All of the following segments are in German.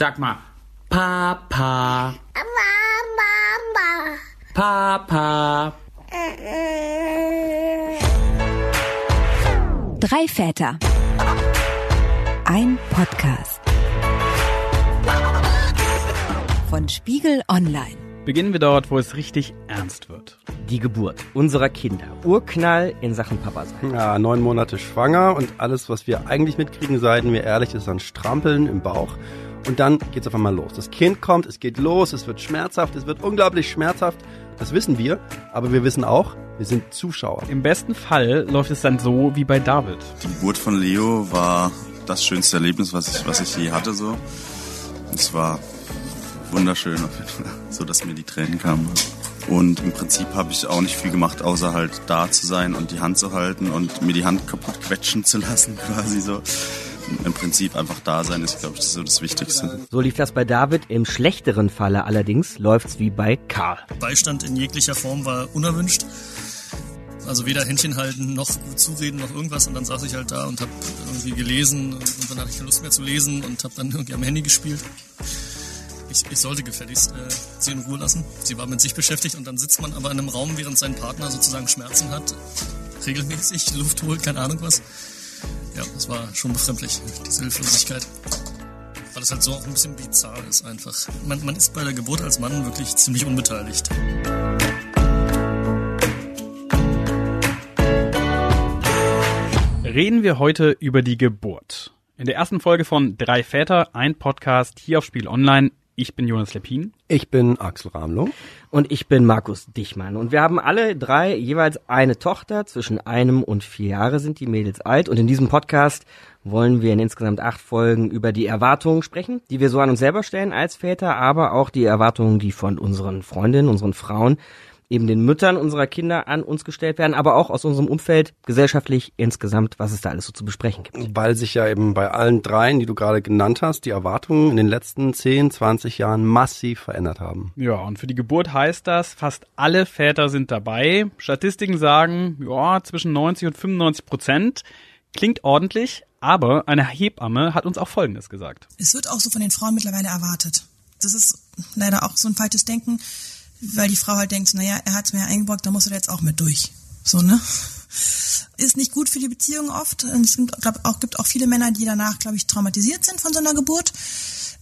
Sag mal, Papa. Mama. Papa. Drei Väter. Ein Podcast. Von Spiegel Online. Beginnen wir dort, wo es richtig ernst wird. Die Geburt unserer Kinder. Urknall in Sachen Papa sein. Ja, neun Monate schwanger und alles, was wir eigentlich mitkriegen, seien wir ehrlich, ist ein Strampeln im Bauch. Und dann geht's auf einmal los. Das Kind kommt, es geht los, es wird schmerzhaft, es wird unglaublich schmerzhaft. Das wissen wir, aber wir wissen auch, wir sind Zuschauer. Im besten Fall läuft es dann so wie bei David. Die Geburt von Leo war das schönste Erlebnis, was ich, was ich je hatte. So, es war wunderschön auf jeden Fall, so dass mir die Tränen kamen. Und im Prinzip habe ich auch nicht viel gemacht, außer halt da zu sein und die Hand zu halten und mir die Hand kaputt quetschen zu lassen, quasi so. Im Prinzip einfach da sein ist, glaube ich, so das Wichtigste. So lief das bei David. Im schlechteren Falle allerdings läuft's wie bei Karl. Beistand in jeglicher Form war unerwünscht. Also weder Händchen halten, noch zureden, noch irgendwas. Und dann saß ich halt da und habe irgendwie gelesen und dann hatte ich keine Lust mehr zu lesen und habe dann irgendwie am Handy gespielt. Ich, ich sollte gefälligst äh, sie in Ruhe lassen. Sie war mit sich beschäftigt und dann sitzt man aber in einem Raum, während sein Partner sozusagen Schmerzen hat, regelmäßig, Luft holt, keine Ahnung was. Ja, das war schon befremdlich, diese Hilflosigkeit. Weil es halt so auch ein bisschen bizarr ist einfach. Man, man ist bei der Geburt als Mann wirklich ziemlich unbeteiligt. Reden wir heute über die Geburt. In der ersten Folge von Drei Väter, ein Podcast hier auf Spiel Online. Ich bin Jonas Lepin. Ich bin Axel Ramlow. Und ich bin Markus Dichmann. Und wir haben alle drei jeweils eine Tochter. Zwischen einem und vier Jahre sind die Mädels alt. Und in diesem Podcast wollen wir in insgesamt acht Folgen über die Erwartungen sprechen, die wir so an uns selber stellen als Väter, aber auch die Erwartungen, die von unseren Freundinnen, unseren Frauen eben den Müttern unserer Kinder an uns gestellt werden, aber auch aus unserem Umfeld gesellschaftlich insgesamt, was es da alles so zu besprechen gibt. Weil sich ja eben bei allen dreien, die du gerade genannt hast, die Erwartungen in den letzten 10, 20 Jahren massiv verändert haben. Ja, und für die Geburt heißt das, fast alle Väter sind dabei. Statistiken sagen, ja, zwischen 90 und 95 Prozent. Klingt ordentlich, aber eine Hebamme hat uns auch Folgendes gesagt. Es wird auch so von den Frauen mittlerweile erwartet. Das ist leider auch so ein falsches Denken weil die Frau halt denkt, naja, er hat's mir ja eingebrockt, da muss er jetzt auch mit durch. So, ne? Ist nicht gut für die Beziehung oft. Und es gibt, glaub, auch, gibt auch viele Männer, die danach, glaube ich, traumatisiert sind von so einer Geburt.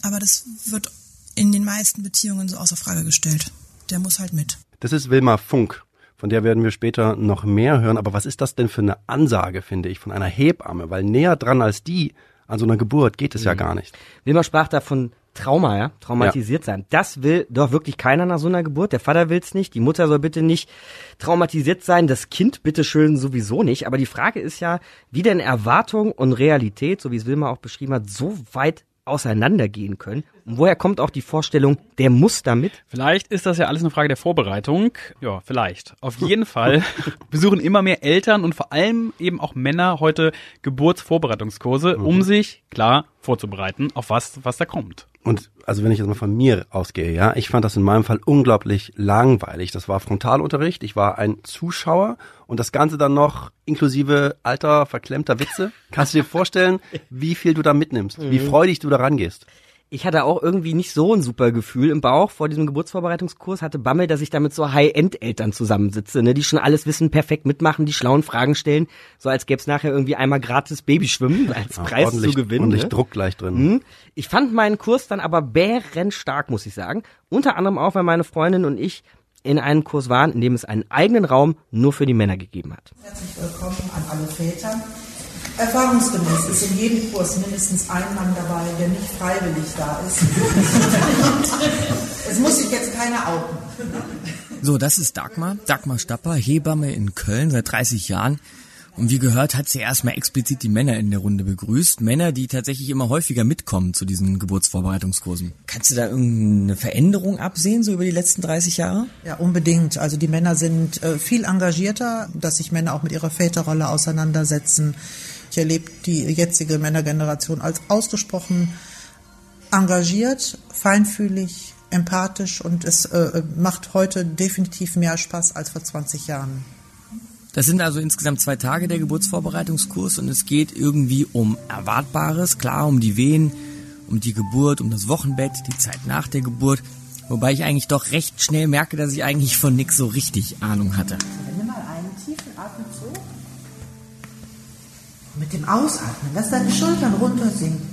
Aber das wird in den meisten Beziehungen so außer Frage gestellt. Der muss halt mit. Das ist Wilma Funk. Von der werden wir später noch mehr hören. Aber was ist das denn für eine Ansage, finde ich, von einer Hebamme? Weil näher dran als die an so einer Geburt geht es mhm. ja gar nicht. Wilma sprach davon Trauma, ja, traumatisiert ja. sein. Das will doch wirklich keiner nach so einer Geburt. Der Vater will's nicht, die Mutter soll bitte nicht traumatisiert sein, das Kind bitte schön sowieso nicht. Aber die Frage ist ja, wie denn Erwartung und Realität, so wie es Wilma auch beschrieben hat, so weit auseinandergehen können. Und woher kommt auch die Vorstellung, der muss damit? Vielleicht ist das ja alles eine Frage der Vorbereitung. Ja, vielleicht. Auf jeden Fall besuchen immer mehr Eltern und vor allem eben auch Männer heute Geburtsvorbereitungskurse, um mhm. sich klar vorzubereiten auf was, was da kommt. Und also wenn ich jetzt mal von mir ausgehe, ja, ich fand das in meinem Fall unglaublich langweilig. Das war Frontalunterricht, ich war ein Zuschauer und das Ganze dann noch inklusive alter, verklemmter Witze. Kannst du dir vorstellen, wie viel du da mitnimmst, wie mhm. freudig du da rangehst? Ich hatte auch irgendwie nicht so ein super Gefühl im Bauch vor diesem Geburtsvorbereitungskurs, hatte Bammel, dass ich da mit so High-End-Eltern zusammensitze, ne, die schon alles wissen, perfekt mitmachen, die schlauen Fragen stellen, so als gäbe es nachher irgendwie einmal gratis Babyschwimmen als ja, Preis zu gewinnen. Und ne? Druck gleich drin. Hm. Ich fand meinen Kurs dann aber bärenstark, muss ich sagen. Unter anderem auch, weil meine Freundin und ich in einem Kurs waren, in dem es einen eigenen Raum nur für die Männer gegeben hat. Herzlich willkommen an alle Väter. Erfahrungsgemäß ist in jedem Kurs mindestens ein Mann dabei, der nicht freiwillig da ist. es muss sich jetzt keiner outen. So, das ist Dagmar. Dagmar Stapper, Hebamme in Köln seit 30 Jahren. Und wie gehört, hat sie erstmal explizit die Männer in der Runde begrüßt. Männer, die tatsächlich immer häufiger mitkommen zu diesen Geburtsvorbereitungskursen. Kannst du da irgendeine Veränderung absehen, so über die letzten 30 Jahre? Ja, unbedingt. Also die Männer sind äh, viel engagierter, dass sich Männer auch mit ihrer Väterrolle auseinandersetzen ich erlebe die jetzige Männergeneration als ausgesprochen engagiert, feinfühlig, empathisch und es äh, macht heute definitiv mehr Spaß als vor 20 Jahren. Das sind also insgesamt zwei Tage der Geburtsvorbereitungskurs und es geht irgendwie um Erwartbares, klar um die Wehen, um die Geburt, um das Wochenbett, die Zeit nach der Geburt. Wobei ich eigentlich doch recht schnell merke, dass ich eigentlich von nix so richtig Ahnung hatte. Mit dem Ausatmen, lass deine Schultern runtersinken.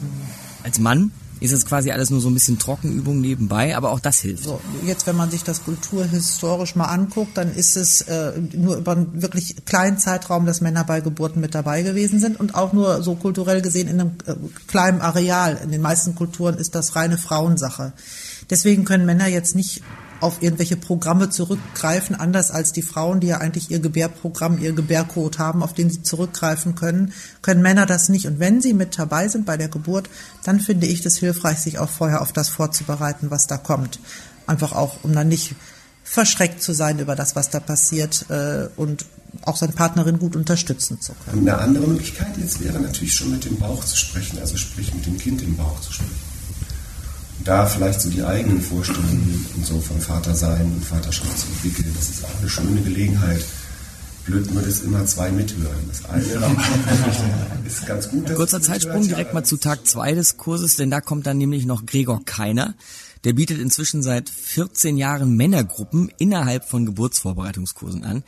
Als Mann ist es quasi alles nur so ein bisschen Trockenübung nebenbei, aber auch das hilft. So, jetzt, wenn man sich das kulturhistorisch mal anguckt, dann ist es äh, nur über einen wirklich kleinen Zeitraum, dass Männer bei Geburten mit dabei gewesen sind und auch nur so kulturell gesehen in einem äh, kleinen Areal. In den meisten Kulturen ist das reine Frauensache. Deswegen können Männer jetzt nicht auf irgendwelche Programme zurückgreifen, anders als die Frauen, die ja eigentlich ihr Gebärprogramm, ihr Gebärcode haben, auf den sie zurückgreifen können, können Männer das nicht. Und wenn sie mit dabei sind bei der Geburt, dann finde ich das hilfreich, sich auch vorher auf das vorzubereiten, was da kommt. Einfach auch, um dann nicht verschreckt zu sein über das, was da passiert äh, und auch seine Partnerin gut unterstützen zu können. Eine andere Möglichkeit jetzt wäre natürlich schon mit dem Bauch zu sprechen, also sprich mit dem Kind im Bauch zu sprechen da vielleicht so die eigenen Vorstellungen und so von Vatersein und Vaterschaft zu entwickeln. Das ist auch eine schöne Gelegenheit. Blöd nur, dass immer zwei mithören. Das eine ist ganz gut. Kurzer Zeitsprung direkt mal zu Tag zwei des Kurses, denn da kommt dann nämlich noch Gregor Keiner. Der bietet inzwischen seit 14 Jahren Männergruppen innerhalb von Geburtsvorbereitungskursen an.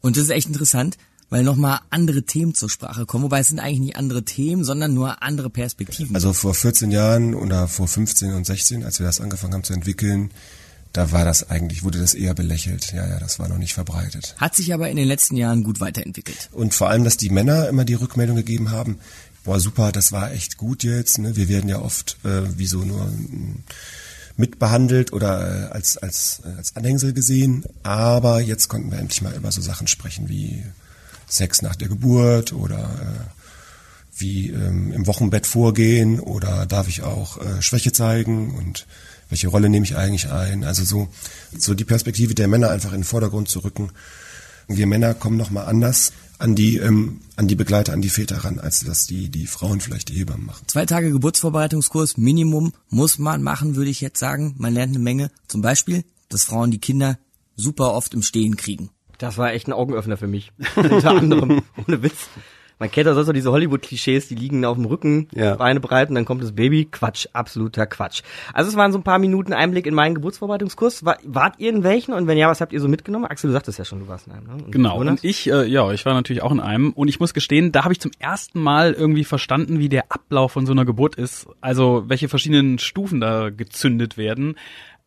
Und das ist echt interessant, weil nochmal andere Themen zur Sprache kommen. Wobei es sind eigentlich nicht andere Themen, sondern nur andere Perspektiven. Also vor 14 Jahren oder vor 15 und 16, als wir das angefangen haben zu entwickeln, da war das eigentlich, wurde das eher belächelt. Ja, ja, das war noch nicht verbreitet. Hat sich aber in den letzten Jahren gut weiterentwickelt. Und vor allem, dass die Männer immer die Rückmeldung gegeben haben, boah, super, das war echt gut jetzt. Ne? Wir werden ja oft äh, wie so nur äh, mitbehandelt oder äh, als, als, äh, als Anhängsel gesehen. Aber jetzt konnten wir endlich mal über so Sachen sprechen wie Sex nach der Geburt oder äh, wie ähm, im Wochenbett vorgehen oder darf ich auch äh, Schwäche zeigen und welche Rolle nehme ich eigentlich ein? Also so, so die Perspektive der Männer einfach in den Vordergrund zu rücken. Wir Männer kommen nochmal anders an die, ähm, an die Begleiter, an die Väter ran, als dass die, die Frauen vielleicht die Hebammen machen. Zwei Tage Geburtsvorbereitungskurs, Minimum, muss man machen, würde ich jetzt sagen. Man lernt eine Menge. Zum Beispiel, dass Frauen die Kinder super oft im Stehen kriegen. Das war echt ein Augenöffner für mich. Unter anderem, ohne Witz. Man kennt ja sonst so diese Hollywood-Klischees, die liegen auf dem Rücken, ja. Beine breit und dann kommt das Baby. Quatsch, absoluter Quatsch. Also es waren so ein paar Minuten Einblick in meinen Geburtsvorbereitungskurs. War, wart ihr in welchen und wenn ja, was habt ihr so mitgenommen? Axel, du sagtest ja schon, du warst in einem. Ne? Und genau, und ich, äh, ja, ich war natürlich auch in einem und ich muss gestehen, da habe ich zum ersten Mal irgendwie verstanden, wie der Ablauf von so einer Geburt ist. Also welche verschiedenen Stufen da gezündet werden.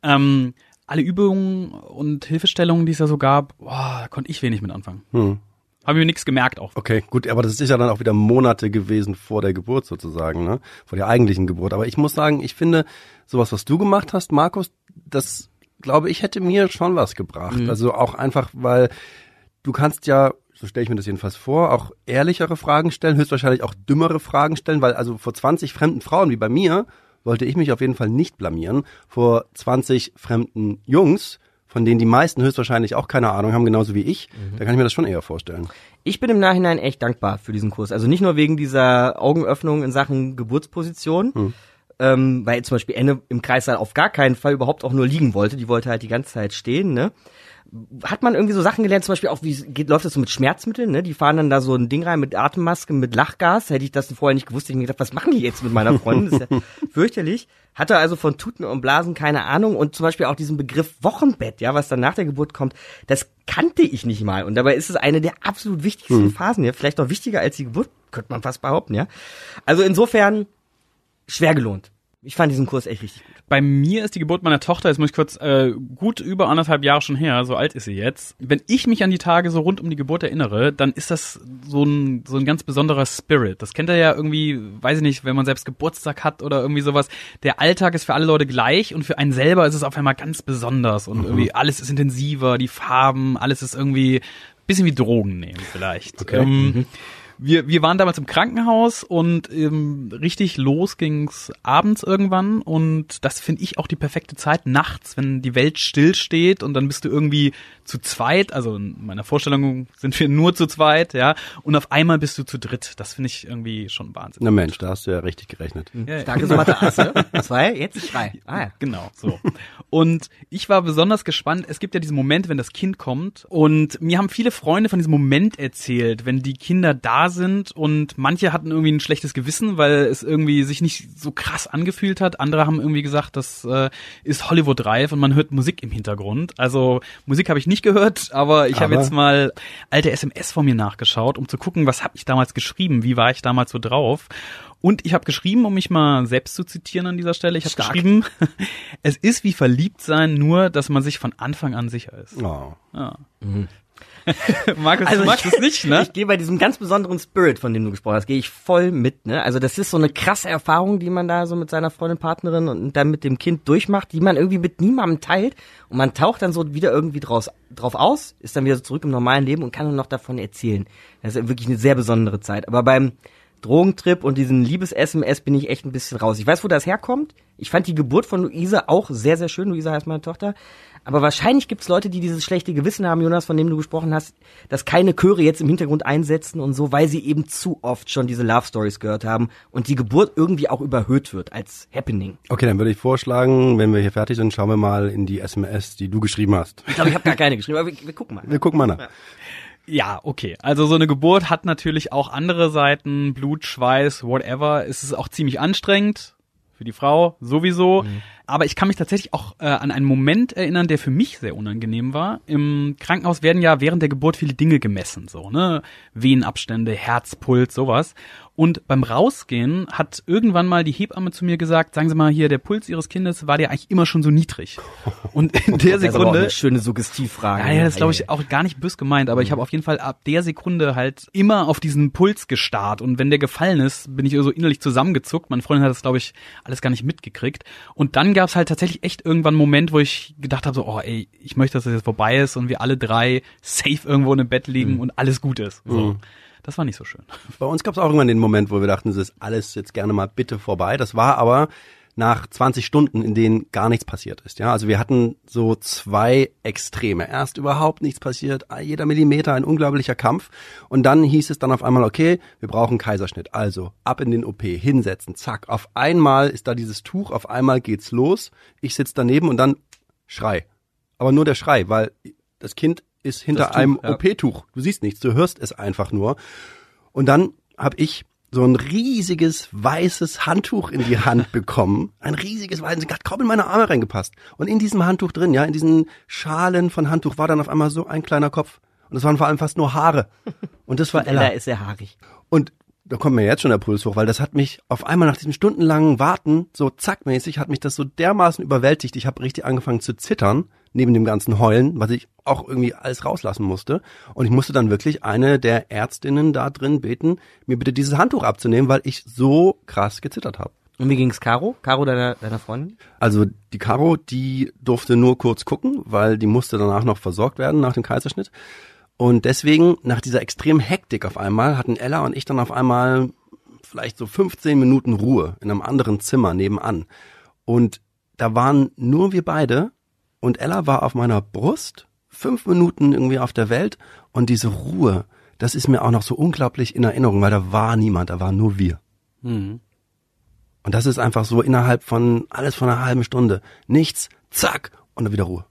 Ähm, alle Übungen und Hilfestellungen, die es da so gab, boah, da konnte ich wenig mit anfangen. Hm. Habe mir nichts gemerkt auch. Okay, gut, aber das ist ja dann auch wieder Monate gewesen vor der Geburt sozusagen, ne? Vor der eigentlichen Geburt. Aber ich muss sagen, ich finde, sowas, was du gemacht hast, Markus, das glaube ich, hätte mir schon was gebracht. Mhm. Also auch einfach, weil du kannst ja, so stelle ich mir das jedenfalls vor, auch ehrlichere Fragen stellen, höchstwahrscheinlich auch dümmere Fragen stellen, weil also vor 20 fremden Frauen wie bei mir wollte ich mich auf jeden Fall nicht blamieren vor 20 fremden Jungs, von denen die meisten höchstwahrscheinlich auch keine Ahnung haben, genauso wie ich. Mhm. Da kann ich mir das schon eher vorstellen. Ich bin im Nachhinein echt dankbar für diesen Kurs. Also nicht nur wegen dieser Augenöffnung in Sachen Geburtsposition, mhm. ähm, weil zum Beispiel Enne im Kreissaal auf gar keinen Fall überhaupt auch nur liegen wollte. Die wollte halt die ganze Zeit stehen, ne? Hat man irgendwie so Sachen gelernt, zum Beispiel auch, wie geht, läuft das so mit Schmerzmitteln, ne? Die fahren dann da so ein Ding rein mit Atemmaske, mit Lachgas. Hätte ich das vorher nicht gewusst, hätte ich mir gedacht, was machen die jetzt mit meiner Freundin? Das ist ja fürchterlich. Hatte also von Tuten und Blasen keine Ahnung und zum Beispiel auch diesen Begriff Wochenbett, ja, was dann nach der Geburt kommt, das kannte ich nicht mal. Und dabei ist es eine der absolut wichtigsten mhm. Phasen, ja, vielleicht noch wichtiger als die Geburt, könnte man fast behaupten, ja. Also insofern schwer gelohnt. Ich fand diesen Kurs echt richtig gut. Bei mir ist die Geburt meiner Tochter, jetzt muss ich kurz, äh, gut über anderthalb Jahre schon her, so alt ist sie jetzt. Wenn ich mich an die Tage so rund um die Geburt erinnere, dann ist das so ein, so ein ganz besonderer Spirit. Das kennt ihr ja irgendwie, weiß ich nicht, wenn man selbst Geburtstag hat oder irgendwie sowas. Der Alltag ist für alle Leute gleich und für einen selber ist es auf einmal ganz besonders und mhm. irgendwie alles ist intensiver, die Farben, alles ist irgendwie bisschen wie Drogen nehmen vielleicht. Okay. Ähm, mhm wir, wir waren damals im Krankenhaus und ähm, richtig los ging's abends irgendwann und das finde ich auch die perfekte Zeit nachts, wenn die Welt still steht und dann bist du irgendwie zu zweit, also in meiner Vorstellung sind wir nur zu zweit, ja, und auf einmal bist du zu dritt. Das finde ich irgendwie schon Wahnsinn. Na Mensch, da hast du ja richtig gerechnet. Ja, Starke ja. Mathe Zwei, jetzt drei. Ah, ja. Genau, so. Und ich war besonders gespannt. Es gibt ja diesen Moment, wenn das Kind kommt und mir haben viele Freunde von diesem Moment erzählt, wenn die Kinder da da sind und manche hatten irgendwie ein schlechtes Gewissen, weil es irgendwie sich nicht so krass angefühlt hat. Andere haben irgendwie gesagt, das äh, ist Hollywood reif und man hört Musik im Hintergrund. Also Musik habe ich nicht gehört, aber ich habe jetzt mal alte SMS von mir nachgeschaut, um zu gucken, was habe ich damals geschrieben, wie war ich damals so drauf. Und ich habe geschrieben, um mich mal selbst zu zitieren an dieser Stelle, ich habe geschrieben, es ist wie verliebt sein, nur dass man sich von Anfang an sicher ist. Oh. Ja. Markus, du magst ich, es nicht, ne? Ich gehe bei diesem ganz besonderen Spirit, von dem du gesprochen hast, gehe ich voll mit. Ne? Also das ist so eine krasse Erfahrung, die man da so mit seiner Freundin, Partnerin und dann mit dem Kind durchmacht, die man irgendwie mit niemandem teilt. Und man taucht dann so wieder irgendwie draus, drauf aus, ist dann wieder so zurück im normalen Leben und kann nur noch davon erzählen. Das ist wirklich eine sehr besondere Zeit. Aber beim Drogentrip und diesen Liebes-SMS bin ich echt ein bisschen raus. Ich weiß, wo das herkommt. Ich fand die Geburt von Luisa auch sehr, sehr schön. Luisa heißt meine Tochter. Aber wahrscheinlich gibt's Leute, die dieses schlechte Gewissen haben, Jonas, von dem du gesprochen hast, dass keine Chöre jetzt im Hintergrund einsetzen und so, weil sie eben zu oft schon diese Love Stories gehört haben und die Geburt irgendwie auch überhöht wird als Happening. Okay, dann würde ich vorschlagen, wenn wir hier fertig sind, schauen wir mal in die SMS, die du geschrieben hast. Ich glaube, ich habe gar keine geschrieben, aber wir, wir gucken mal. Wir gucken mal nach. Ja, okay. Also so eine Geburt hat natürlich auch andere Seiten, Blut, Schweiß, whatever. Es ist auch ziemlich anstrengend für die Frau sowieso. Aber ich kann mich tatsächlich auch äh, an einen Moment erinnern, der für mich sehr unangenehm war. Im Krankenhaus werden ja während der Geburt viele Dinge gemessen, so ne, Venenabstände, Herzpuls, sowas. Und beim Rausgehen hat irgendwann mal die Hebamme zu mir gesagt, sagen Sie mal hier, der Puls Ihres Kindes war der eigentlich immer schon so niedrig. Und in der Das ist auch Sekunde eine schöne Suggestivfrage. ja, ja, das glaube ich auch gar nicht bös gemeint, aber ich habe auf jeden Fall ab der Sekunde halt immer auf diesen Puls gestarrt und wenn der gefallen ist, bin ich so innerlich zusammengezuckt. Meine Freundin hat das glaube ich alles gar nicht mitgekriegt und dann gab es halt tatsächlich echt irgendwann einen Moment, wo ich gedacht habe so, oh ey, ich möchte, dass das jetzt vorbei ist und wir alle drei safe irgendwo in einem Bett liegen und alles gut ist. So. Mhm. Das war nicht so schön. Bei uns gab es auch irgendwann den Moment, wo wir dachten, es ist alles jetzt gerne mal bitte vorbei. Das war aber nach 20 Stunden, in denen gar nichts passiert ist. Ja, also wir hatten so zwei Extreme. Erst überhaupt nichts passiert, jeder Millimeter ein unglaublicher Kampf. Und dann hieß es dann auf einmal, okay, wir brauchen Kaiserschnitt. Also ab in den OP, hinsetzen, zack. Auf einmal ist da dieses Tuch, auf einmal geht's los. Ich sitz daneben und dann Schrei. Aber nur der Schrei, weil das Kind ist hinter Tuch, einem ja. OP-Tuch. Du siehst nichts, du hörst es einfach nur. Und dann habe ich so ein riesiges weißes Handtuch in die Hand bekommen. Ein riesiges weißes, hat kaum in meine Arme reingepasst. Und in diesem Handtuch drin, ja, in diesen Schalen von Handtuch war dann auf einmal so ein kleiner Kopf. Und das waren vor allem fast nur Haare. Und das war Ella. Ella ist sehr haarig. Und da kommt mir jetzt schon der Puls hoch, weil das hat mich auf einmal nach diesem stundenlangen Warten, so zackmäßig, hat mich das so dermaßen überwältigt. Ich habe richtig angefangen zu zittern, neben dem ganzen Heulen, was ich auch irgendwie alles rauslassen musste. Und ich musste dann wirklich eine der Ärztinnen da drin beten, mir bitte dieses Handtuch abzunehmen, weil ich so krass gezittert habe. Und wie ging's Caro? Caro deiner, deiner Freundin? Also die Caro, die durfte nur kurz gucken, weil die musste danach noch versorgt werden nach dem Kaiserschnitt. Und deswegen, nach dieser extremen Hektik auf einmal, hatten Ella und ich dann auf einmal vielleicht so 15 Minuten Ruhe in einem anderen Zimmer nebenan. Und da waren nur wir beide und Ella war auf meiner Brust, fünf Minuten irgendwie auf der Welt und diese Ruhe, das ist mir auch noch so unglaublich in Erinnerung, weil da war niemand, da waren nur wir. Mhm. Und das ist einfach so innerhalb von alles von einer halben Stunde. Nichts, zack, und dann wieder Ruhe.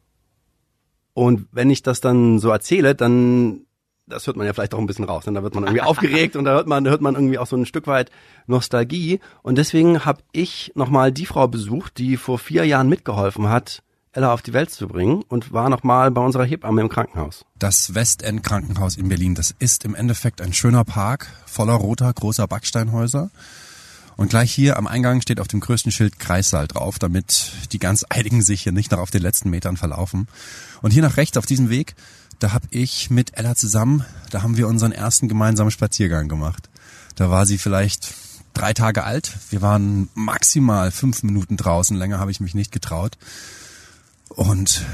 Und wenn ich das dann so erzähle, dann, das hört man ja vielleicht auch ein bisschen raus. Und da wird man irgendwie aufgeregt und da hört man, da hört man irgendwie auch so ein Stück weit Nostalgie. Und deswegen habe ich nochmal die Frau besucht, die vor vier Jahren mitgeholfen hat, Ella auf die Welt zu bringen und war nochmal bei unserer Hebamme im Krankenhaus. Das Westend Krankenhaus in Berlin, das ist im Endeffekt ein schöner Park voller roter, großer Backsteinhäuser. Und gleich hier am Eingang steht auf dem größten Schild Kreissaal drauf, damit die ganz Eiligen sich hier nicht noch auf den letzten Metern verlaufen. Und hier nach rechts auf diesem Weg, da habe ich mit Ella zusammen, da haben wir unseren ersten gemeinsamen Spaziergang gemacht. Da war sie vielleicht drei Tage alt. Wir waren maximal fünf Minuten draußen, länger habe ich mich nicht getraut. Und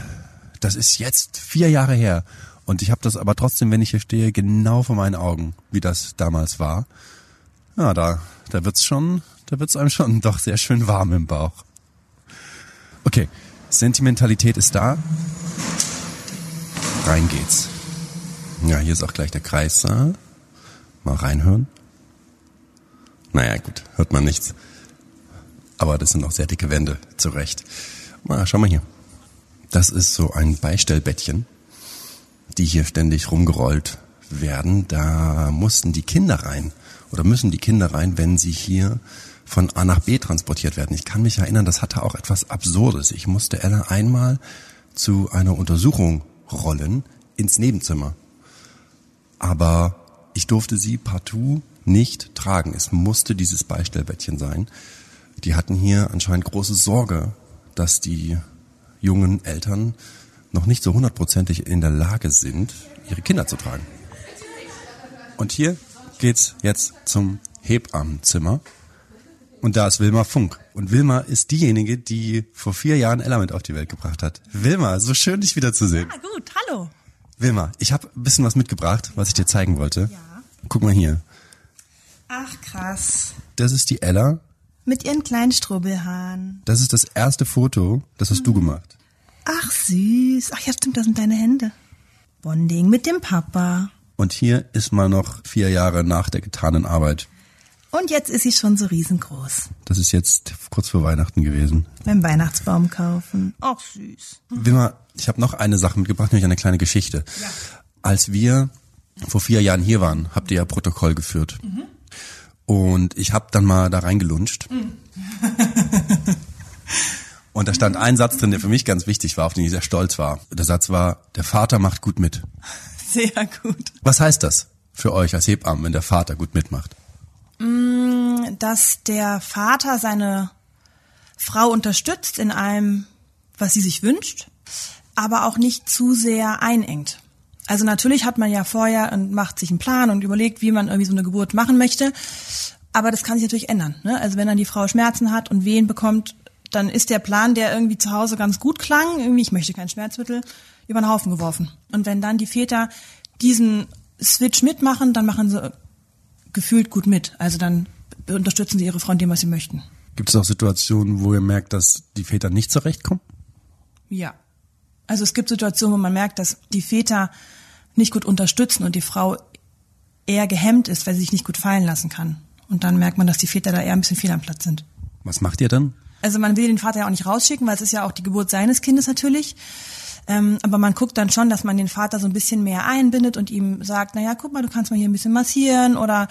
das ist jetzt vier Jahre her. Und ich habe das aber trotzdem, wenn ich hier stehe, genau vor meinen Augen, wie das damals war. Ja, da, da wird's schon, da wird's einem schon doch sehr schön warm im Bauch. Okay, Sentimentalität ist da. Rein geht's. Ja, hier ist auch gleich der Kreissaal. Mal reinhören. Naja, gut, hört man nichts. Aber das sind auch sehr dicke Wände, zu Recht. Mal, schau mal hier. Das ist so ein Beistellbettchen, die hier ständig rumgerollt werden, da mussten die Kinder rein oder müssen die Kinder rein, wenn sie hier von A nach B transportiert werden. Ich kann mich erinnern, das hatte auch etwas Absurdes. Ich musste Ella einmal zu einer Untersuchung rollen ins Nebenzimmer. Aber ich durfte sie partout nicht tragen. Es musste dieses Beistellbettchen sein. Die hatten hier anscheinend große Sorge, dass die jungen Eltern noch nicht so hundertprozentig in der Lage sind, ihre Kinder zu tragen. Und hier geht's jetzt zum Hebammenzimmer. Und da ist Wilma Funk. Und Wilma ist diejenige, die vor vier Jahren Ella mit auf die Welt gebracht hat. Wilma, so schön, dich wiederzusehen. Ah, gut, hallo. Wilma, ich habe ein bisschen was mitgebracht, was ich dir zeigen wollte. Ja. Guck mal hier. Ach, krass. Das ist die Ella. Mit ihren kleinen Strubbelhaaren. Das ist das erste Foto, das hast mhm. du gemacht. Ach, süß. Ach ja, stimmt, das sind deine Hände. Bonding mit dem Papa. Und hier ist mal noch vier Jahre nach der getanen Arbeit. Und jetzt ist sie schon so riesengroß. Das ist jetzt kurz vor Weihnachten gewesen. Beim Weihnachtsbaum kaufen. Ach süß. Wilma, ich habe noch eine Sache mitgebracht, nämlich eine kleine Geschichte. Ja. Als wir vor vier Jahren hier waren, habt ihr ja Protokoll geführt. Mhm. Und ich habe dann mal da reingelunscht. Mhm. Und da stand ein Satz drin, der für mich ganz wichtig war, auf den ich sehr stolz war. Der Satz war, der Vater macht gut mit. Sehr gut. Was heißt das für euch als Hebammen, wenn der Vater gut mitmacht? Mm, dass der Vater seine Frau unterstützt in allem, was sie sich wünscht, aber auch nicht zu sehr einengt. Also natürlich hat man ja vorher und macht sich einen Plan und überlegt, wie man irgendwie so eine Geburt machen möchte. Aber das kann sich natürlich ändern. Ne? Also wenn dann die Frau Schmerzen hat und Wehen bekommt, dann ist der Plan, der irgendwie zu Hause ganz gut klang, irgendwie ich möchte kein Schmerzmittel, über den Haufen geworfen. Und wenn dann die Väter diesen Switch mitmachen, dann machen sie gefühlt gut mit. Also dann unterstützen sie ihre Frau in dem, was sie möchten. Gibt es auch Situationen, wo ihr merkt, dass die Väter nicht zurechtkommen? Ja. Also es gibt Situationen, wo man merkt, dass die Väter nicht gut unterstützen und die Frau eher gehemmt ist, weil sie sich nicht gut fallen lassen kann. Und dann merkt man, dass die Väter da eher ein bisschen fehl am Platz sind. Was macht ihr dann? Also man will den Vater ja auch nicht rausschicken, weil es ist ja auch die Geburt seines Kindes natürlich. Ähm, aber man guckt dann schon, dass man den Vater so ein bisschen mehr einbindet und ihm sagt, na ja, guck mal, du kannst mal hier ein bisschen massieren oder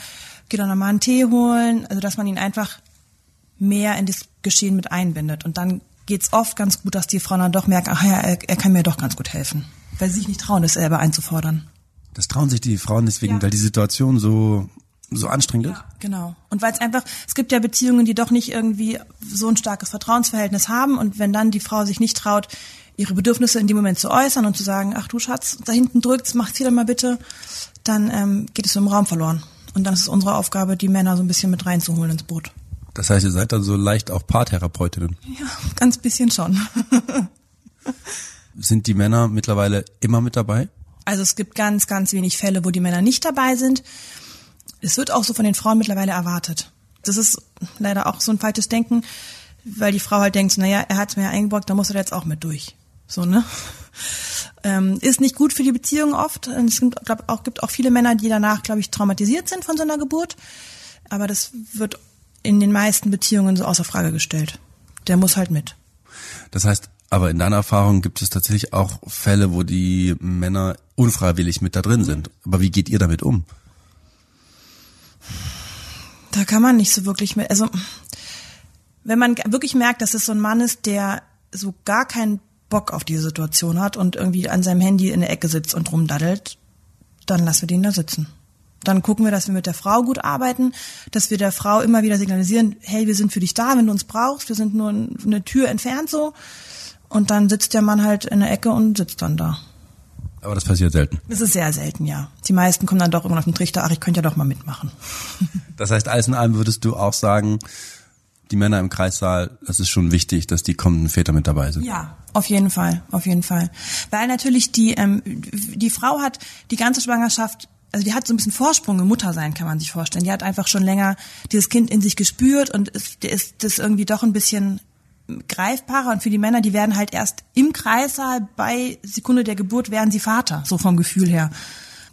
geh doch noch mal einen Tee holen. Also dass man ihn einfach mehr in das Geschehen mit einbindet. Und dann geht's oft ganz gut, dass die Frauen dann doch merken, ach ja, er, er kann mir doch ganz gut helfen. Weil sie sich nicht trauen, das selber einzufordern. Das trauen sich die Frauen deswegen, ja. weil die Situation so so anstrengend ist? Ja, genau. Und weil es einfach, es gibt ja Beziehungen, die doch nicht irgendwie so ein starkes Vertrauensverhältnis haben und wenn dann die Frau sich nicht traut, ihre Bedürfnisse in dem Moment zu äußern und zu sagen, ach du Schatz, da hinten drückt's, mach sie doch mal bitte, dann ähm, geht es so im Raum verloren. Und dann ist es unsere Aufgabe, die Männer so ein bisschen mit reinzuholen ins Boot. Das heißt, ihr seid dann so leicht auch Paartherapeutinnen? Ja, ganz bisschen schon. sind die Männer mittlerweile immer mit dabei? Also es gibt ganz, ganz wenig Fälle, wo die Männer nicht dabei sind. Es wird auch so von den Frauen mittlerweile erwartet. Das ist leider auch so ein falsches Denken, weil die Frau halt denkt, naja, er hat es mir ja eingebrockt, da muss er jetzt auch mit durch. So, ne? Ähm, ist nicht gut für die Beziehung oft. Es gibt, glaub, auch, gibt auch viele Männer, die danach, glaube ich, traumatisiert sind von so einer Geburt. Aber das wird in den meisten Beziehungen so außer Frage gestellt. Der muss halt mit. Das heißt, aber in deiner Erfahrung gibt es tatsächlich auch Fälle, wo die Männer unfreiwillig mit da drin sind. Aber wie geht ihr damit um? Da kann man nicht so wirklich mit, also wenn man wirklich merkt, dass es so ein Mann ist, der so gar keinen Bock auf diese Situation hat und irgendwie an seinem Handy in der Ecke sitzt und rumdaddelt, dann lassen wir den da sitzen. Dann gucken wir, dass wir mit der Frau gut arbeiten, dass wir der Frau immer wieder signalisieren, hey, wir sind für dich da, wenn du uns brauchst, wir sind nur eine Tür entfernt so. Und dann sitzt der Mann halt in der Ecke und sitzt dann da. Aber das passiert selten. Das ist sehr selten, ja. Die meisten kommen dann doch irgendwann auf den Trichter, ach, ich könnte ja doch mal mitmachen. Das heißt, alles in allem würdest du auch sagen, die Männer im Kreissaal, das ist schon wichtig, dass die kommenden Väter mit dabei sind. Ja, auf jeden Fall, auf jeden Fall. Weil natürlich die, ähm, die Frau hat die ganze Schwangerschaft, also die hat so ein bisschen Vorsprung im Muttersein, kann man sich vorstellen. Die hat einfach schon länger dieses Kind in sich gespürt und ist, ist das irgendwie doch ein bisschen greifbarer und für die Männer, die werden halt erst im Kreissaal bei Sekunde der Geburt werden sie Vater, so vom Gefühl her.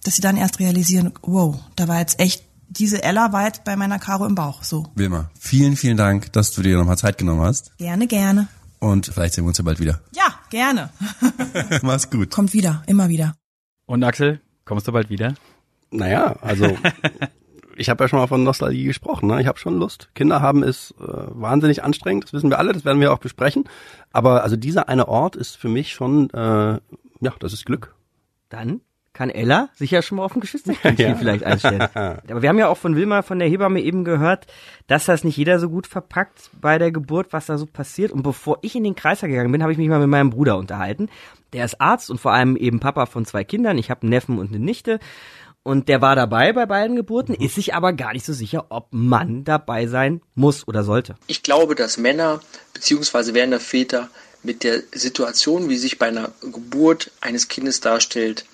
Dass sie dann erst realisieren, wow, da war jetzt echt diese Ella war jetzt bei meiner Caro im Bauch. So. Wilma, vielen, vielen Dank, dass du dir nochmal Zeit genommen hast. Gerne, gerne. Und vielleicht sehen wir uns ja bald wieder. Ja, gerne. Mach's gut. Kommt wieder, immer wieder. Und Axel, kommst du bald wieder? Naja, also ich habe ja schon mal von Nostalgie gesprochen. Ne? Ich habe schon Lust. Kinder haben ist äh, wahnsinnig anstrengend, das wissen wir alle, das werden wir auch besprechen. Aber also dieser eine Ort ist für mich schon, äh, ja, das ist Glück. Dann kann Ella sich ja schon mal auf ein Geschwisterchen Ja. vielleicht einstellen. Aber wir haben ja auch von Wilma, von der Hebamme eben gehört, dass das nicht jeder so gut verpackt bei der Geburt, was da so passiert. Und bevor ich in den Kreiser gegangen bin, habe ich mich mal mit meinem Bruder unterhalten. Der ist Arzt und vor allem eben Papa von zwei Kindern. Ich habe einen Neffen und eine Nichte. Und der war dabei bei beiden Geburten, ist sich aber gar nicht so sicher, ob Mann dabei sein muss oder sollte. Ich glaube, dass Männer bzw. werdende Väter mit der Situation, wie sich bei einer Geburt eines Kindes darstellt,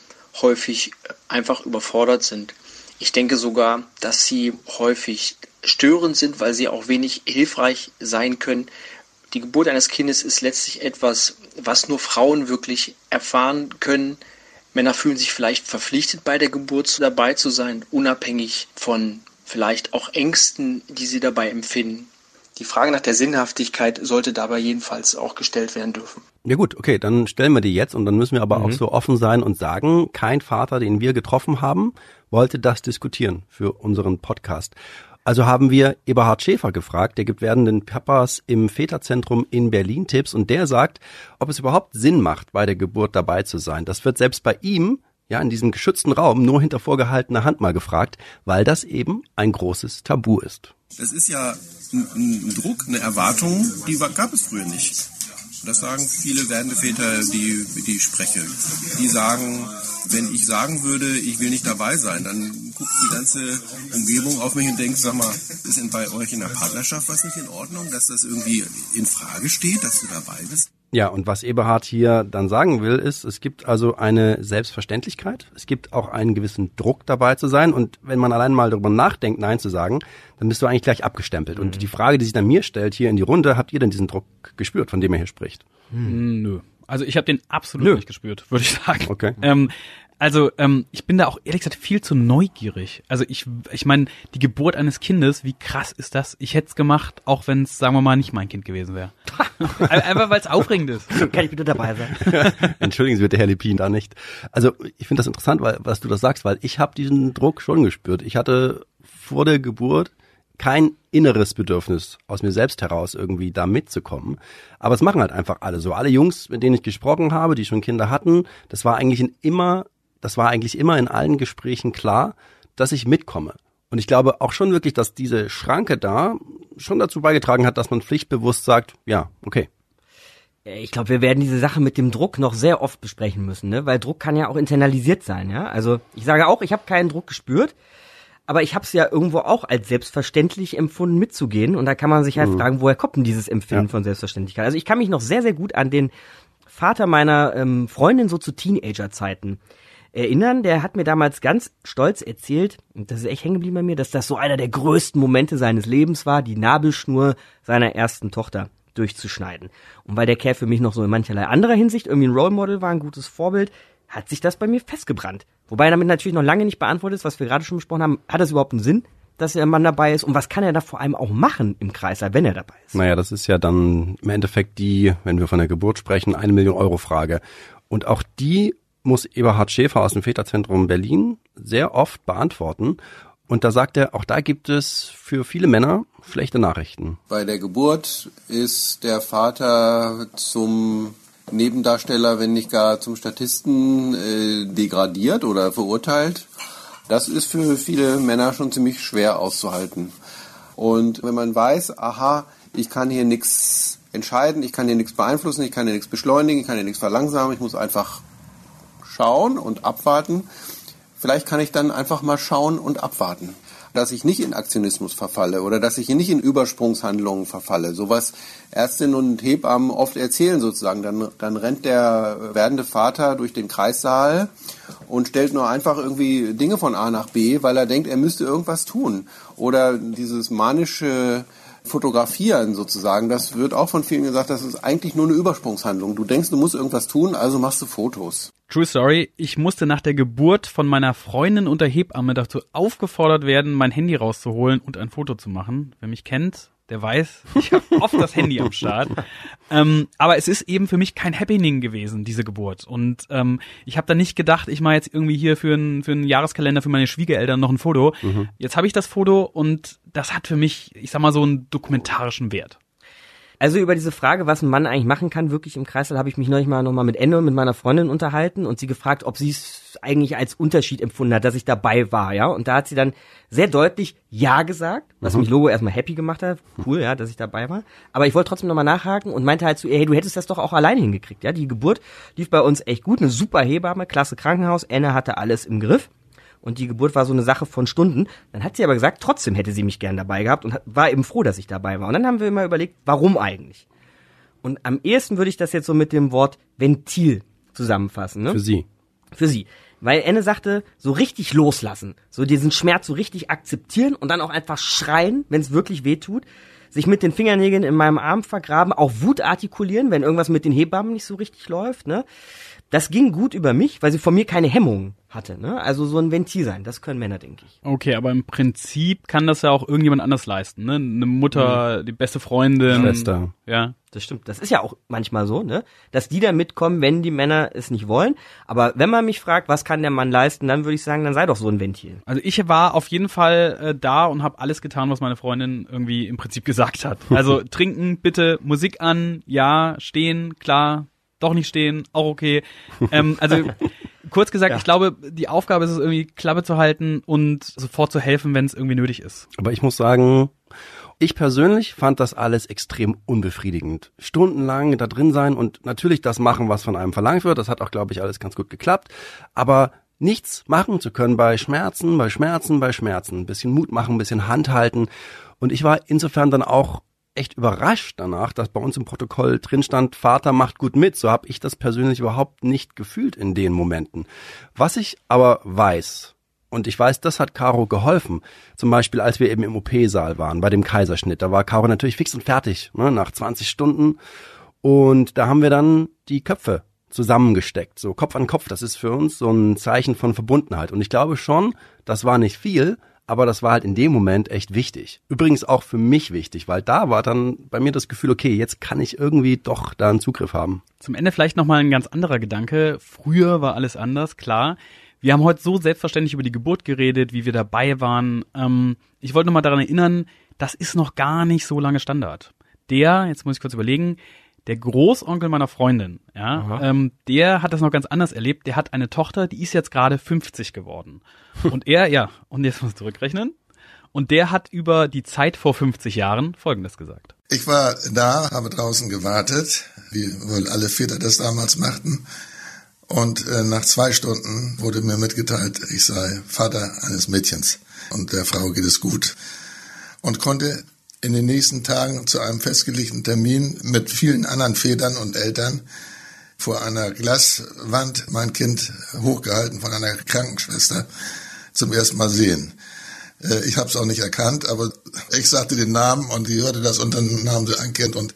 häufig einfach überfordert sind. Ich denke sogar, dass sie häufig störend sind, weil sie auch wenig hilfreich sein können. Die Geburt eines Kindes ist letztlich etwas, was nur Frauen wirklich erfahren können. Männer fühlen sich vielleicht verpflichtet, bei der Geburt dabei zu sein, unabhängig von vielleicht auch Ängsten, die sie dabei empfinden. Die Frage nach der Sinnhaftigkeit sollte dabei jedenfalls auch gestellt werden dürfen. Ja gut, okay, dann stellen wir die jetzt und dann müssen wir aber Mhm. auch so offen sein und sagen, kein Vater, den wir getroffen haben, wollte das diskutieren für unseren Podcast. Also haben wir Eberhard Schäfer gefragt, der gibt werdenden Papas im Väterzentrum in Berlin Tipps und der sagt, ob es überhaupt Sinn macht, bei der Geburt dabei zu sein. Das wird selbst bei ihm, ja, in diesem geschützten Raum nur hinter vorgehaltener Hand mal gefragt, weil das eben ein großes Tabu ist. Das ist ja ein, ein Druck, eine Erwartung, die gab es früher nicht. Das sagen viele werdende Väter, die, die ich spreche. Die sagen, wenn ich sagen würde, ich will nicht dabei sein, dann guckt die ganze Umgebung auf mich und denkt, sag mal, ist denn bei euch in der Partnerschaft was nicht in Ordnung, dass das irgendwie in Frage steht, dass du dabei bist? Ja, und was Eberhard hier dann sagen will, ist, es gibt also eine Selbstverständlichkeit, es gibt auch einen gewissen Druck dabei zu sein und wenn man allein mal darüber nachdenkt, Nein zu sagen, dann bist du eigentlich gleich abgestempelt. Und die Frage, die sich dann mir stellt hier in die Runde, habt ihr denn diesen Druck gespürt, von dem er hier spricht? Hm, Nö. Also ich habe den absolut Nö. nicht gespürt, würde ich sagen. Okay. Ähm, also ähm, ich bin da auch ehrlich gesagt viel zu neugierig. Also ich, ich meine, die Geburt eines Kindes, wie krass ist das? Ich hätte es gemacht, auch wenn es, sagen wir mal, nicht mein Kind gewesen wäre. Einfach weil es aufregend ist. Kann ich bitte dabei sein? Entschuldigen Sie bitte, Herr Lepin, da nicht. Also ich finde das interessant, weil was du das sagst, weil ich habe diesen Druck schon gespürt. Ich hatte vor der Geburt kein inneres Bedürfnis aus mir selbst heraus irgendwie da mitzukommen. Aber es machen halt einfach alle so. Alle Jungs, mit denen ich gesprochen habe, die schon Kinder hatten, das war eigentlich in immer, das war eigentlich immer in allen Gesprächen klar, dass ich mitkomme. Und ich glaube auch schon wirklich, dass diese Schranke da schon dazu beigetragen hat, dass man pflichtbewusst sagt, ja, okay. Ich glaube, wir werden diese Sache mit dem Druck noch sehr oft besprechen müssen, ne? Weil Druck kann ja auch internalisiert sein, ja. Also ich sage auch, ich habe keinen Druck gespürt, aber ich habe es ja irgendwo auch als selbstverständlich empfunden, mitzugehen. Und da kann man sich halt Mhm. fragen, woher kommt denn dieses Empfinden Ja. von Selbstverständlichkeit? Also ich kann mich noch sehr, sehr gut an den Vater meiner ähm, Freundin so zu Teenager-Zeiten erinnern. Der hat mir damals ganz stolz erzählt, und das ist echt hängen geblieben bei mir, dass das so einer der größten Momente seines Lebens war, die Nabelschnur seiner ersten Tochter durchzuschneiden. Und weil der Kerl für mich noch so in mancherlei anderer Hinsicht irgendwie ein Role Model war, ein gutes Vorbild, hat sich das bei mir festgebrannt. Wobei damit natürlich noch lange nicht beantwortet ist, was wir gerade schon besprochen haben. Hat das überhaupt einen Sinn, dass der Mann dabei ist? Und was kann er da vor allem auch machen im Kreislauf, wenn er dabei ist? Naja, das ist ja dann im Endeffekt die, wenn wir von der Geburt sprechen, eine Million Euro Frage. Und auch die muss Eberhard Schäfer aus dem Väterzentrum Berlin sehr oft beantworten. Und da sagt er, auch da gibt es für viele Männer schlechte Nachrichten. Bei der Geburt ist der Vater zum Nebendarsteller, wenn nicht gar zum Statisten, äh, degradiert oder verurteilt. Das ist für viele Männer schon ziemlich schwer auszuhalten. Und wenn man weiß, aha, ich kann hier nichts entscheiden, ich kann hier nichts beeinflussen, ich kann hier nichts beschleunigen, ich kann hier nichts verlangsamen, ich muss einfach schauen und abwarten. Vielleicht kann ich dann einfach mal schauen und abwarten. Dass ich nicht in Aktionismus verfalle oder dass ich nicht in Übersprungshandlungen verfalle. Sowas Ärztinnen und Hebammen oft erzählen sozusagen. Dann, dann rennt der werdende Vater durch den Kreissaal und stellt nur einfach irgendwie Dinge von A nach B, weil er denkt, er müsste irgendwas tun. Oder dieses manische Fotografieren sozusagen, das wird auch von vielen gesagt, das ist eigentlich nur eine Übersprungshandlung. Du denkst, du musst irgendwas tun, also machst du Fotos. True Story, ich musste nach der Geburt von meiner Freundin unter Hebamme dazu aufgefordert werden, mein Handy rauszuholen und ein Foto zu machen. Wer mich kennt, der weiß, ich habe oft das Handy am Start. Ähm, aber es ist eben für mich kein Happening gewesen, diese Geburt. Und ähm, ich habe da nicht gedacht, ich mache jetzt irgendwie hier für einen für einen Jahreskalender für meine Schwiegereltern noch ein Foto. Mhm. Jetzt habe ich das Foto und das hat für mich, ich sag mal, so einen dokumentarischen Wert. Also über diese Frage, was ein Mann eigentlich machen kann, wirklich im Kreislauf, habe ich mich neulich mal nochmal mit Ende und mit meiner Freundin unterhalten und sie gefragt, ob sie es eigentlich als Unterschied empfunden hat, dass ich dabei war, ja. Und da hat sie dann sehr deutlich Ja gesagt, was Mhm. mich Logo erstmal happy gemacht hat. Cool, ja, dass ich dabei war. Aber ich wollte trotzdem nochmal nachhaken und meinte halt zu ihr, hey, du hättest das doch auch alleine hingekriegt, ja. Die Geburt lief bei uns echt gut, eine super Hebamme, klasse Krankenhaus, Anne hatte alles im Griff. Und die Geburt war so eine Sache von Stunden. Dann hat sie aber gesagt, trotzdem hätte sie mich gern dabei gehabt und war eben froh, dass ich dabei war. Und dann haben wir immer überlegt, warum eigentlich? Und am ehesten würde ich das jetzt so mit dem Wort Ventil zusammenfassen. Ne? Für sie. Für sie. Weil Enne sagte, so richtig loslassen, so diesen Schmerz so richtig akzeptieren und dann auch einfach schreien, wenn es wirklich weh tut, sich mit den Fingernägeln in meinem Arm vergraben, auch Wut artikulieren, wenn irgendwas mit den Hebammen nicht so richtig läuft. Ne? Das ging gut über mich, weil sie von mir keine Hemmungen hatte. Ne? Also so ein Ventil sein, das können Männer, denke ich. Okay, aber im Prinzip kann das ja auch irgendjemand anders leisten, ne? Eine Mutter, die beste Freundin. Schwester. Ja. Das stimmt. Das ist ja auch manchmal so, ne? Dass die da mitkommen, wenn die Männer es nicht wollen. Aber wenn man mich fragt, was kann der Mann leisten, dann würde ich sagen, dann sei doch so ein Ventil. Also ich war auf jeden Fall äh, da und habe alles getan, was meine Freundin irgendwie im Prinzip gesagt hat. Also trinken, bitte, Musik an, ja, stehen, klar, doch nicht stehen, auch okay. Ähm, also kurz gesagt, Ja. ich glaube, die Aufgabe ist es irgendwie Klappe zu halten und sofort zu helfen, wenn es irgendwie nötig ist. Aber ich muss sagen, ich persönlich fand das alles extrem unbefriedigend. Stundenlang da drin sein und natürlich das machen, was von einem verlangt wird. Das hat auch, glaube ich, alles ganz gut geklappt. Aber nichts machen zu können bei Schmerzen, bei Schmerzen, bei Schmerzen. Ein bisschen Mut machen, ein bisschen Hand halten. Und ich war insofern dann auch echt überrascht danach, dass bei uns im Protokoll drin stand, Vater macht gut mit. So habe ich das persönlich überhaupt nicht gefühlt in den Momenten. Was ich aber weiß, und ich weiß, das hat Caro geholfen. Zum Beispiel, als wir eben im OP-Saal waren, bei dem Kaiserschnitt. Da war Caro natürlich fix und fertig, ne, nach 20 Stunden. Und da haben wir dann die Köpfe zusammengesteckt, so Kopf an Kopf. Das ist für uns so ein Zeichen von Verbundenheit. Und ich glaube schon, das war nicht viel, aber das war halt in dem Moment echt wichtig. Übrigens auch für mich wichtig, weil da war dann bei mir das Gefühl, okay, jetzt kann ich irgendwie doch da einen Zugriff haben. Zum Ende vielleicht nochmal ein ganz anderer Gedanke. Früher war alles anders, klar. Wir haben heute so selbstverständlich über die Geburt geredet, wie wir dabei waren. Ähm, ich wollte nochmal daran erinnern, das ist noch gar nicht so lange Standard. Der, jetzt muss ich kurz überlegen, der Großonkel meiner Freundin, ja, ähm, der hat das noch ganz anders erlebt. Der hat eine Tochter, die ist jetzt gerade 50 geworden. Und er, ja, und jetzt muss ich zurückrechnen. Und der hat über die Zeit vor 50 Jahren Folgendes gesagt. Ich war da, habe draußen gewartet, wie wohl alle Väter das damals machten. Und äh, nach zwei Stunden wurde mir mitgeteilt, ich sei Vater eines Mädchens und der Frau geht es gut. Und konnte in den nächsten Tagen zu einem festgelegten Termin mit vielen anderen Vätern und Eltern vor einer Glaswand mein Kind hochgehalten von einer Krankenschwester zum ersten Mal sehen. Äh, Ich habe es auch nicht erkannt, aber ich sagte den Namen und die hörte das und dann nahm sie ein Kind und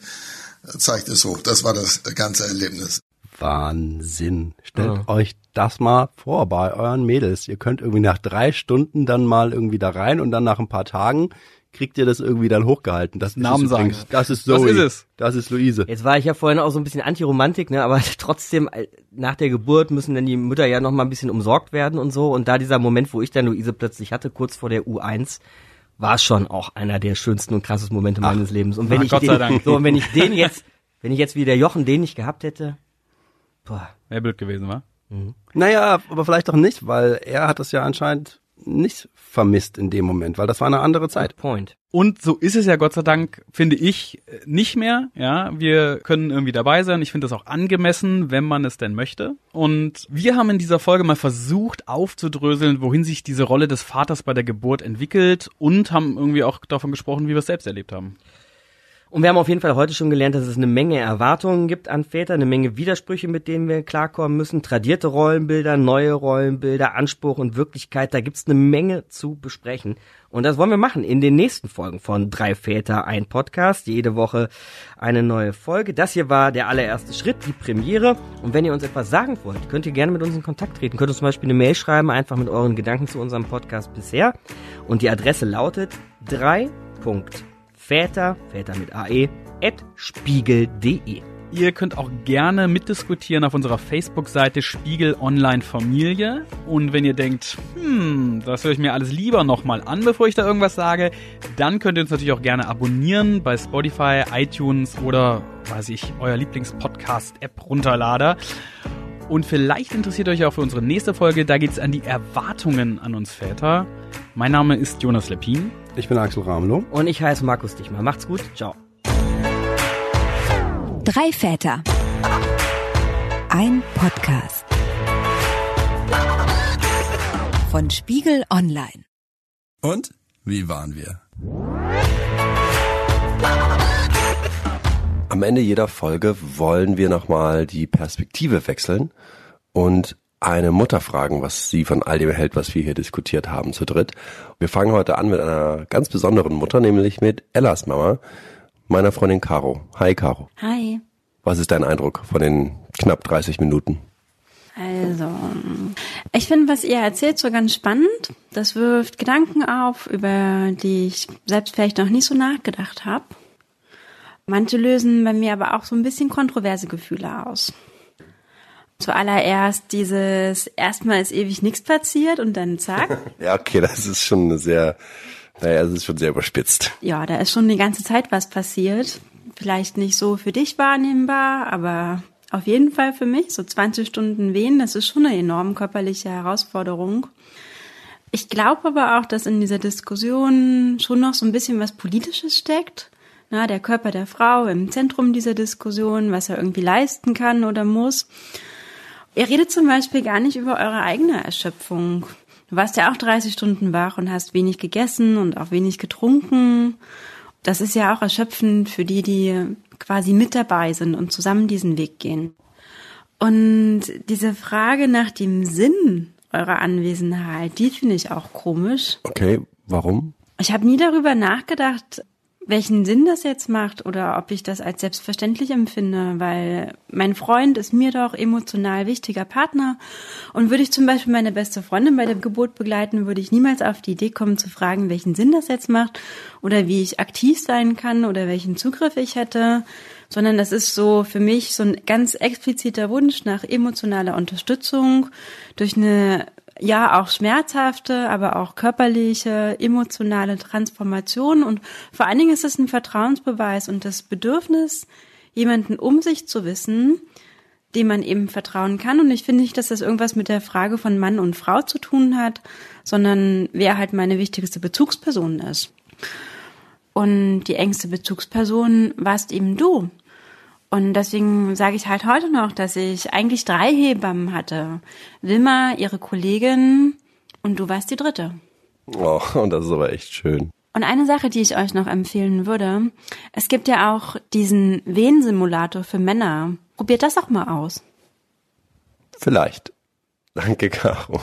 zeigte es hoch. Das war das ganze Erlebnis. Wahnsinn. Stellt Ja. euch das mal vor bei euren Mädels. Ihr könnt irgendwie nach drei Stunden dann mal irgendwie da rein und dann nach ein paar Tagen kriegt ihr das irgendwie dann hochgehalten. Das Namen sagen. Das ist Was Zoe. ist es? Das ist Luise. Jetzt war ich ja vorhin auch so ein bisschen Antiromantik, ne? aber trotzdem, äh, nach der Geburt müssen dann die Mütter ja noch mal ein bisschen umsorgt werden und so. Und da dieser Moment, wo ich dann Luise plötzlich hatte, kurz vor der U1, war es schon auch einer der schönsten und krassesten Momente meines Lebens. Und wenn ich Gott den, sei Dank. so, und wenn ich den jetzt, wenn ich jetzt wie der Jochen den nicht gehabt hätte, boah. Wäre blöd gewesen, wa? Naja, aber vielleicht auch nicht, weil er hat das ja anscheinend nicht vermisst in dem Moment, weil das war eine andere Zeit. Point. Und so ist es ja Gott sei Dank, finde ich, nicht mehr. Ja, wir können irgendwie dabei sein. Ich finde das auch angemessen, wenn man es denn möchte. Und wir haben in dieser Folge mal versucht aufzudröseln, wohin sich diese Rolle des Vaters bei der Geburt entwickelt und haben irgendwie auch davon gesprochen, wie wir es selbst erlebt haben. Und wir haben auf jeden Fall heute schon gelernt, dass es eine Menge Erwartungen gibt an Väter, eine Menge Widersprüche, mit denen wir klarkommen müssen, tradierte Rollenbilder, neue Rollenbilder, Anspruch und Wirklichkeit, da gibt's eine Menge zu besprechen. Und das wollen wir machen in den nächsten Folgen von Drei Väter, ein Podcast, jede Woche eine neue Folge. Das hier war der allererste Schritt, die Premiere. Und wenn ihr uns etwas sagen wollt, könnt ihr gerne mit uns in Kontakt treten. Könnt uns zum Beispiel eine Mail schreiben, einfach mit euren Gedanken zu unserem Podcast bisher. Und die Adresse lautet 3. Väter, Väter mit AE, at spiegel.de. Ihr könnt auch gerne mitdiskutieren auf unserer Facebook-Seite Spiegel Online Familie. Und wenn ihr denkt, hm, das höre ich mir alles lieber nochmal an, bevor ich da irgendwas sage, dann könnt ihr uns natürlich auch gerne abonnieren bei Spotify, iTunes oder, weiß ich, euer Lieblingspodcast-App runterlader. Und vielleicht interessiert euch auch für unsere nächste Folge, da geht es an die Erwartungen an uns Väter. Mein Name ist Jonas Lepin. Ich bin Axel Ramelow. Und ich heiße Markus Dichmann. Macht's gut. Ciao. Drei Väter. Ein Podcast. Von Spiegel Online. Und wie waren wir? Am Ende jeder Folge wollen wir nochmal die Perspektive wechseln und eine Mutter fragen, was sie von all dem hält, was wir hier diskutiert haben zu dritt. Wir fangen heute an mit einer ganz besonderen Mutter, nämlich mit Ellas Mama, meiner Freundin Caro. Hi Caro. Hi. Was ist dein Eindruck von den knapp 30 Minuten? Also, ich finde, was ihr erzählt, so ganz spannend. Das wirft Gedanken auf, über die ich selbst vielleicht noch nicht so nachgedacht habe. Manche lösen bei mir aber auch so ein bisschen kontroverse Gefühle aus. Zuallererst dieses, erstmal ist ewig nichts passiert und dann zack. ja, okay, das ist schon eine sehr, naja, es ist schon sehr überspitzt. Ja, da ist schon die ganze Zeit was passiert. Vielleicht nicht so für dich wahrnehmbar, aber auf jeden Fall für mich. So 20 Stunden Wehen, das ist schon eine enorm körperliche Herausforderung. Ich glaube aber auch, dass in dieser Diskussion schon noch so ein bisschen was Politisches steckt. Na, der Körper der Frau im Zentrum dieser Diskussion, was er irgendwie leisten kann oder muss. Ihr redet zum Beispiel gar nicht über eure eigene Erschöpfung. Du warst ja auch 30 Stunden wach und hast wenig gegessen und auch wenig getrunken. Das ist ja auch erschöpfend für die, die quasi mit dabei sind und zusammen diesen Weg gehen. Und diese Frage nach dem Sinn eurer Anwesenheit, die finde ich auch komisch. Okay, warum? Ich habe nie darüber nachgedacht, welchen Sinn das jetzt macht oder ob ich das als selbstverständlich empfinde, weil mein Freund ist mir doch emotional wichtiger Partner. Und würde ich zum Beispiel meine beste Freundin bei der Geburt begleiten, würde ich niemals auf die Idee kommen zu fragen, welchen Sinn das jetzt macht oder wie ich aktiv sein kann oder welchen Zugriff ich hätte, sondern das ist so für mich so ein ganz expliziter Wunsch nach emotionaler Unterstützung durch eine ja auch schmerzhafte, aber auch körperliche, emotionale Transformation und vor allen Dingen ist es ein Vertrauensbeweis und das Bedürfnis, jemanden um sich zu wissen, dem man eben vertrauen kann. Und ich finde nicht, dass das irgendwas mit der Frage von Mann und Frau zu tun hat, sondern wer halt meine wichtigste Bezugsperson ist. Und die engste Bezugsperson warst eben du. Und deswegen sage ich halt heute noch, dass ich eigentlich drei Hebammen hatte. Wilma, ihre Kollegin und du warst die dritte. Oh, und das ist aber echt schön. Und eine Sache, die ich euch noch empfehlen würde, es gibt ja auch diesen Wehensimulator für Männer. Probiert das auch mal aus. Vielleicht. Danke, Caro.